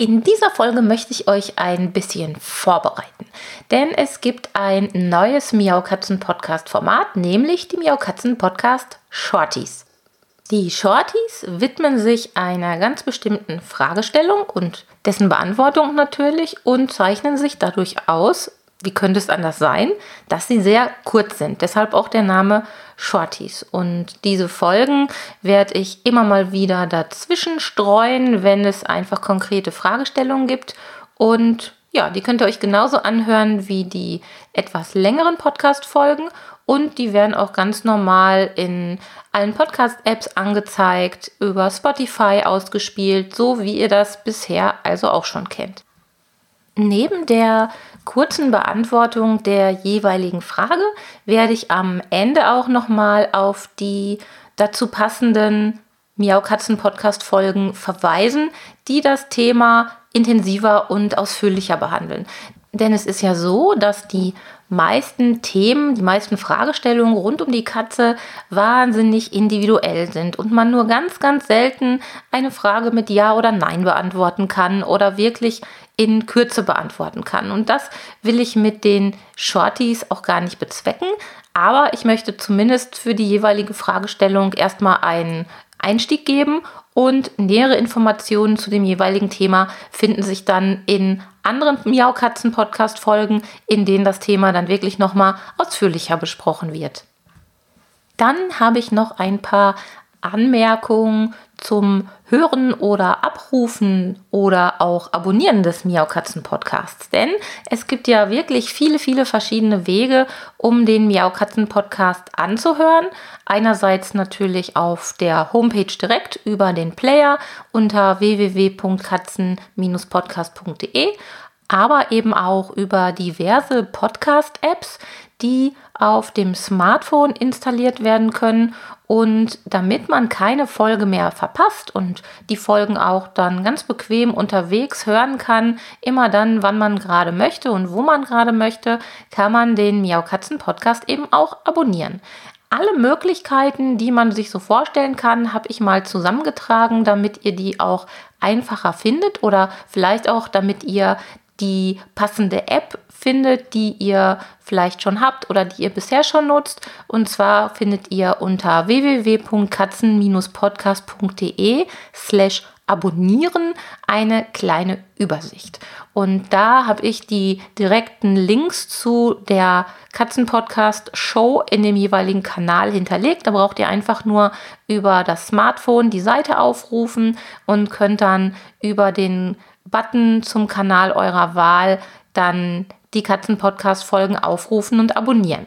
In dieser Folge möchte ich euch ein bisschen vorbereiten, denn es gibt ein neues Miau Katzen Podcast Format, nämlich die Miau Katzen Podcast Shorties. Die Shorties widmen sich einer ganz bestimmten Fragestellung und dessen Beantwortung natürlich und zeichnen sich dadurch aus, wie könnte es anders sein, dass sie sehr kurz sind. Deshalb auch der Name Shorties. Und diese Folgen werde ich immer mal wieder dazwischen streuen, wenn es einfach konkrete Fragestellungen gibt. Und ja, die könnt ihr euch genauso anhören wie die etwas längeren Podcast-Folgen. Und die werden auch ganz normal in allen Podcast-Apps angezeigt, über Spotify ausgespielt, so wie ihr das bisher also auch schon kennt. Neben der kurzen Beantwortung der jeweiligen Frage werde ich am Ende auch nochmal auf die dazu passenden Miaukatzen-Podcast-Folgen verweisen, die das Thema intensiver und ausführlicher behandeln. Denn es ist ja so, dass die meisten Themen, die meisten Fragestellungen rund um die Katze wahnsinnig individuell sind und man nur ganz, ganz selten eine Frage mit Ja oder Nein beantworten kann oder wirklich in Kürze beantworten kann. Und das will ich mit den Shorties auch gar nicht bezwecken. Aber ich möchte zumindest für die jeweilige Fragestellung erstmal einen Einstieg geben und nähere Informationen zu dem jeweiligen Thema finden sich dann in anderen Miaukatzen-Podcast-Folgen, in denen das Thema dann wirklich nochmal ausführlicher besprochen wird. Dann habe ich noch ein paar Anmerkungen zum Hören oder Abrufen oder auch Abonnieren des Miaukatzen Podcasts. Denn es gibt ja wirklich viele, viele verschiedene Wege, um den Miaukatzen Podcast anzuhören. Einerseits natürlich auf der Homepage direkt über den Player unter www.katzen-podcast.de, aber eben auch über diverse Podcast-Apps, die auf dem Smartphone installiert werden können und damit man keine Folge mehr verpasst und die Folgen auch dann ganz bequem unterwegs hören kann, immer dann, wann man gerade möchte und wo man gerade möchte, kann man den Miau Katzen Podcast eben auch abonnieren. Alle Möglichkeiten, die man sich so vorstellen kann, habe ich mal zusammengetragen, damit ihr die auch einfacher findet oder vielleicht auch damit ihr die passende App findet, die ihr vielleicht schon habt oder die ihr bisher schon nutzt. Und zwar findet ihr unter www.katzen-podcast.de slash abonnieren eine kleine Übersicht. Und da habe ich die direkten Links zu der Katzenpodcast-Show in dem jeweiligen Kanal hinterlegt. Da braucht ihr einfach nur über das Smartphone die Seite aufrufen und könnt dann über den Button zum Kanal eurer Wahl dann die Katzen-Podcast-Folgen aufrufen und abonnieren.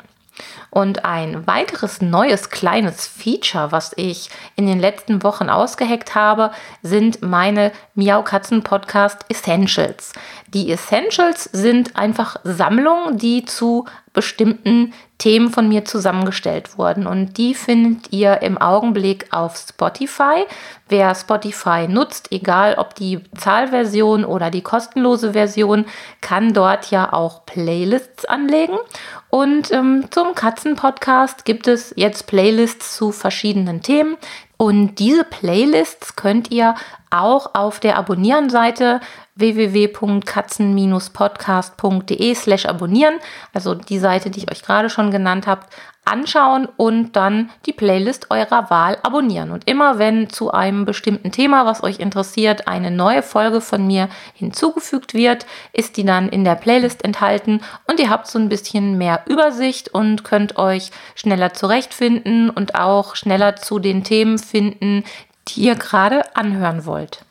Und ein weiteres neues kleines Feature, was ich in den letzten Wochen ausgeheckt habe, sind meine Miau Katzen Podcast Essentials. Die Essentials sind einfach Sammlungen, die zu bestimmten Themen von mir zusammengestellt wurden. Und die findet ihr im Augenblick auf Spotify. Wer Spotify nutzt, egal ob die Zahlversion oder die kostenlose Version, kann dort ja auch Playlists anlegen. Und ähm, zum Katzen-Podcast gibt es jetzt Playlists zu verschiedenen Themen. Und diese Playlists könnt ihr auch auf der Abonnieren-Seite www.katzen-podcast.de slash abonnieren, also die Seite, die ich euch gerade schon genannt habe, anschauen und dann die Playlist eurer Wahl abonnieren. Und immer wenn zu einem bestimmten Thema, was euch interessiert, eine neue Folge von mir hinzugefügt wird, ist die dann in der Playlist enthalten und ihr habt so ein bisschen mehr Übersicht und könnt euch schneller zurechtfinden und auch schneller zu den Themen finden, die ihr gerade anhören wollt.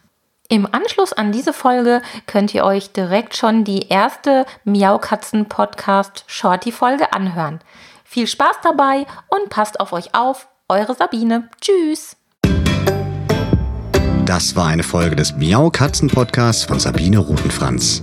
Im Anschluss an diese Folge könnt ihr euch direkt schon die erste Miaukatzen Podcast Shorty Folge anhören. Viel Spaß dabei und passt auf euch auf. Eure Sabine. Tschüss. Das war eine Folge des Miau Katzen Podcasts von Sabine Rutenfranz.